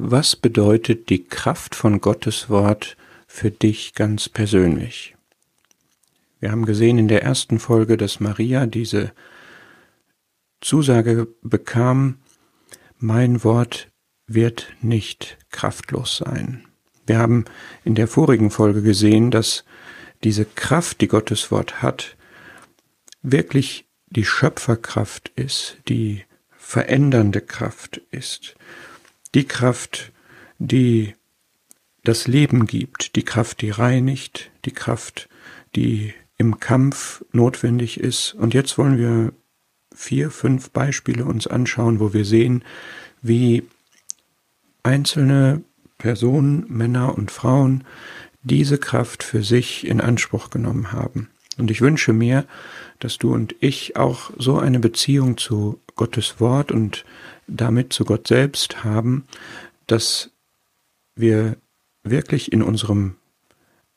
Was bedeutet die Kraft von Gottes Wort für dich ganz persönlich? Wir haben gesehen in der ersten Folge, dass Maria diese Zusage bekam, mein Wort wird nicht kraftlos sein. Wir haben in der vorigen Folge gesehen, dass diese Kraft, die Gottes Wort hat, wirklich die Schöpferkraft ist, die verändernde Kraft ist, die Kraft, die das Leben gibt, die Kraft, die reinigt, die Kraft, die im Kampf notwendig ist. Und jetzt wollen wir vier, fünf Beispiele uns anschauen, wo wir sehen, wie einzelne Personen, Männer und Frauen diese Kraft für sich in Anspruch genommen haben. Und ich wünsche mir, dass du und ich auch so eine Beziehung zu Gottes Wort und damit zu Gott selbst haben, dass wir wirklich in unserem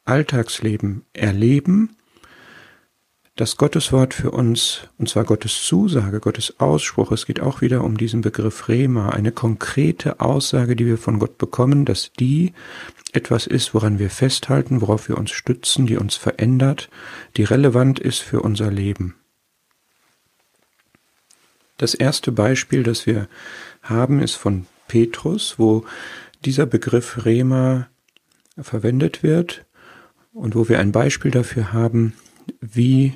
Alltagsleben erleben, dass Gottes Wort für uns, und zwar Gottes Zusage, Gottes Ausspruch, es geht auch wieder um diesen Begriff Rema, eine konkrete Aussage, die wir von Gott bekommen, dass die etwas ist, woran wir festhalten, worauf wir uns stützen, die uns verändert, die relevant ist für unser Leben. Das erste Beispiel, das wir haben, ist von Petrus, wo dieser Begriff Rema verwendet wird und wo wir ein Beispiel dafür haben, wie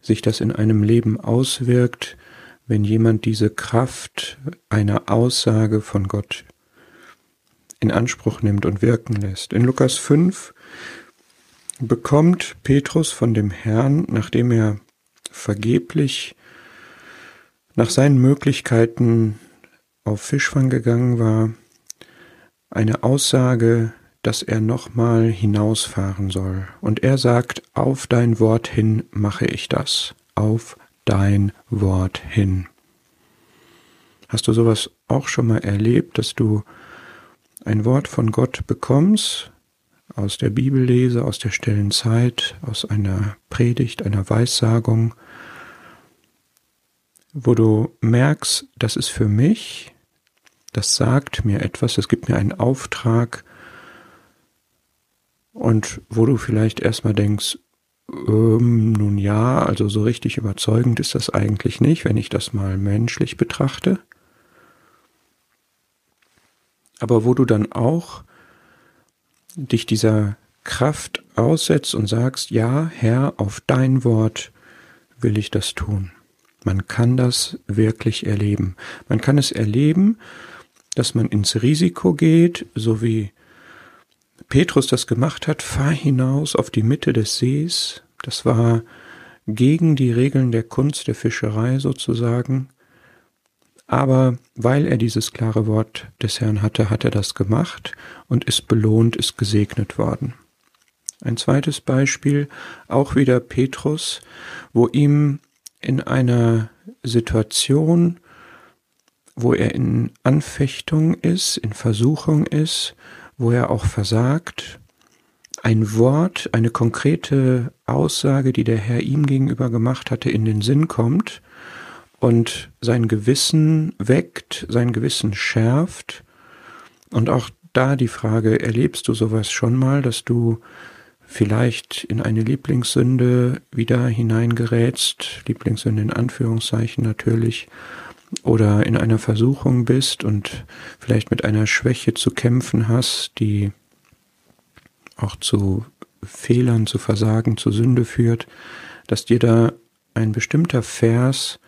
sich das in einem Leben auswirkt, wenn jemand diese Kraft einer Aussage von Gott in Anspruch nimmt und wirken lässt. In Lukas 5 bekommt Petrus von dem Herrn, nachdem er vergeblich nach seinen Möglichkeiten auf Fischfang gegangen war, eine Aussage, dass er nochmal hinausfahren soll. Und er sagt, auf dein Wort hin mache ich das. Auf dein Wort hin. Hast du sowas auch schon mal erlebt, dass du ein Wort von Gott bekommst, aus der Bibellese, aus der stillen Zeit, aus einer Predigt, einer Weissagung, wo du merkst, das ist für mich, das sagt mir etwas, es gibt mir einen Auftrag, und wo du vielleicht erstmal denkst, ähm, nun ja, also so richtig überzeugend ist das eigentlich nicht, wenn ich das mal menschlich betrachte. Aber wo du dann auch dich dieser Kraft aussetzt und sagst, ja, Herr, auf dein Wort will ich das tun. Man kann das wirklich erleben. Man kann es erleben, dass man ins Risiko geht, so wie Petrus das gemacht hat, fahr hinaus auf die Mitte des Sees. Das war gegen die Regeln der Kunst der Fischerei sozusagen. Aber weil er dieses klare Wort des Herrn hatte, hat er das gemacht und ist belohnt, ist gesegnet worden. Ein zweites Beispiel, auch wieder Petrus, wo ihm in einer Situation, wo er in Anfechtung ist, in Versuchung ist, wo er auch versagt, ein Wort, eine konkrete Aussage, die der Herr ihm gegenüber gemacht hatte, in den Sinn kommt und sein Gewissen weckt, sein Gewissen schärft. Und auch da die Frage, erlebst du sowas schon mal, dass du vielleicht in eine Lieblingssünde wieder hineingerätst, Lieblingssünde in Anführungszeichen natürlich, oder in einer Versuchung bist und vielleicht mit einer Schwäche zu kämpfen hast, die auch zu Fehlern, zu Versagen, zu Sünde führt, dass dir da ein bestimmter Vers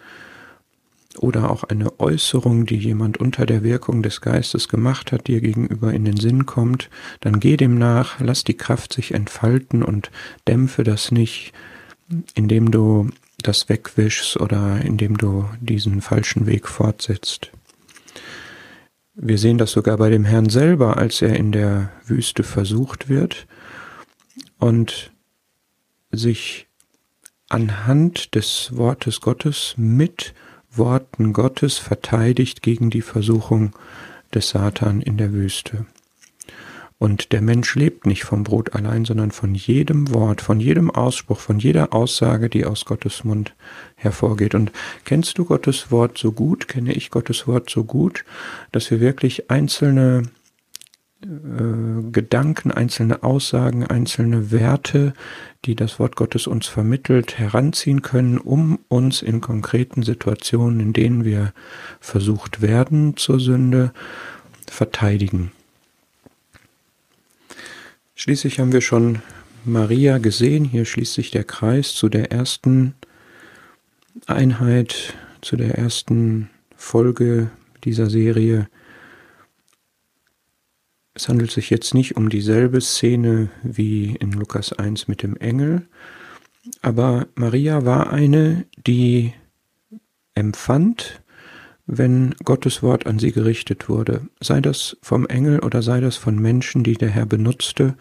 oder auch eine Äußerung, die jemand unter der Wirkung des Geistes gemacht hat, dir gegenüber in den Sinn kommt, dann geh dem nach, lass die Kraft sich entfalten und dämpfe das nicht, indem du das wegwischst oder indem du diesen falschen Weg fortsetzt. Wir sehen das sogar bei dem Herrn selber, als er in der Wüste versucht wird und sich anhand des Wortes Gottes mit Worten Gottes verteidigt gegen die Versuchung des Satan in der Wüste. Und der Mensch lebt nicht vom Brot allein, sondern von jedem Wort, von jedem Ausspruch, von jeder Aussage, die aus Gottes Mund hervorgeht. Und kennst du Gottes Wort so gut, kenne ich Gottes Wort so gut, dass wir wirklich einzelne äh, Gedanken, einzelne Aussagen, einzelne Werte, die das Wort Gottes uns vermittelt, heranziehen können, um uns in konkreten Situationen, in denen wir versucht werden zur Sünde, verteidigen. Schließlich haben wir schon Maria gesehen, hier schließt sich der Kreis zu der ersten Einheit, zu der ersten Folge dieser Serie es handelt sich jetzt nicht um dieselbe Szene wie in Lukas 1 mit dem Engel, aber Maria war eine, die empfand, wenn Gottes Wort an sie gerichtet wurde, sei das vom Engel oder sei das von Menschen, die der Herr benutzte,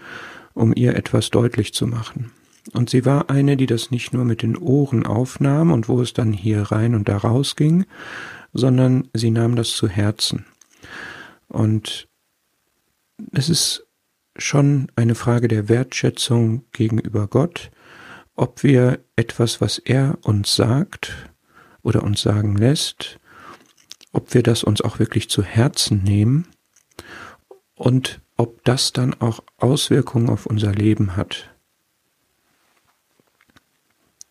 um ihr etwas deutlich zu machen. Und sie war eine, die das nicht nur mit den Ohren aufnahm und wo es dann hier rein und da raus ging, sondern sie nahm das zu Herzen. Und es ist schon eine Frage der Wertschätzung gegenüber Gott, ob wir etwas, was er uns sagt oder uns sagen lässt, ob wir das uns auch wirklich zu Herzen nehmen und ob das dann auch Auswirkungen auf unser Leben hat.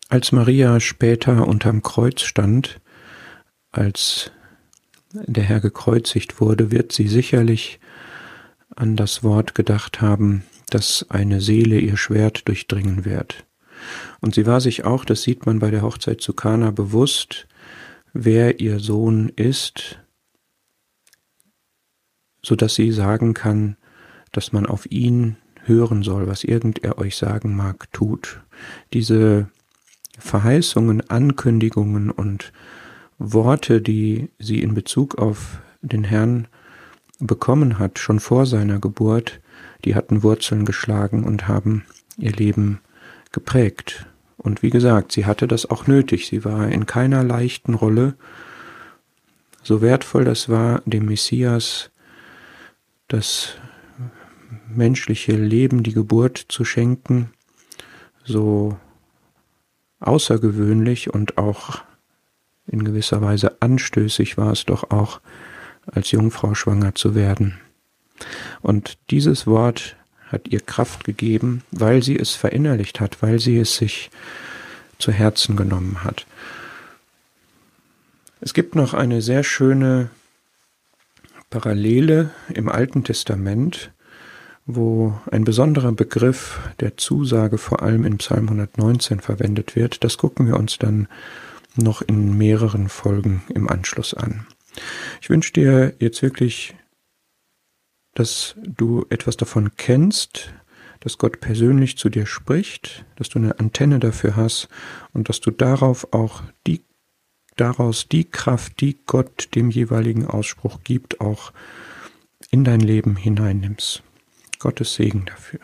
Als Maria später unterm Kreuz stand, als der Herr gekreuzigt wurde, wird sie sicherlich an das Wort gedacht haben, dass eine Seele ihr Schwert durchdringen wird. Und sie war sich auch, das sieht man bei der Hochzeit zu Kana, bewusst, wer ihr Sohn ist, so dass sie sagen kann, dass man auf ihn hören soll, was irgend er euch sagen mag, tut. Diese Verheißungen, Ankündigungen und Worte, die sie in Bezug auf den Herrn bekommen hat, schon vor seiner Geburt, die hatten Wurzeln geschlagen und haben ihr Leben geprägt. Und wie gesagt, sie hatte das auch nötig. Sie war in keiner leichten Rolle. So wertvoll das war, dem Messias das menschliche Leben, die Geburt zu schenken, so außergewöhnlich und auch in gewisser Weise anstößig war es doch auch, als Jungfrau schwanger zu werden. Und dieses Wort hat ihr Kraft gegeben, weil sie es verinnerlicht hat, weil sie es sich zu Herzen genommen hat. Es gibt noch eine sehr schöne Parallele im Alten Testament, wo ein besonderer Begriff der Zusage vor allem in Psalm 119 verwendet wird. Das gucken wir uns dann noch in mehreren Folgen im Anschluss an. Ich wünsche dir jetzt wirklich, dass du etwas davon kennst, dass Gott persönlich zu dir spricht, dass du eine Antenne dafür hast und dass du darauf auch die, daraus die Kraft, die Gott dem jeweiligen Ausspruch gibt, auch in dein Leben hineinnimmst. Gottes Segen dafür.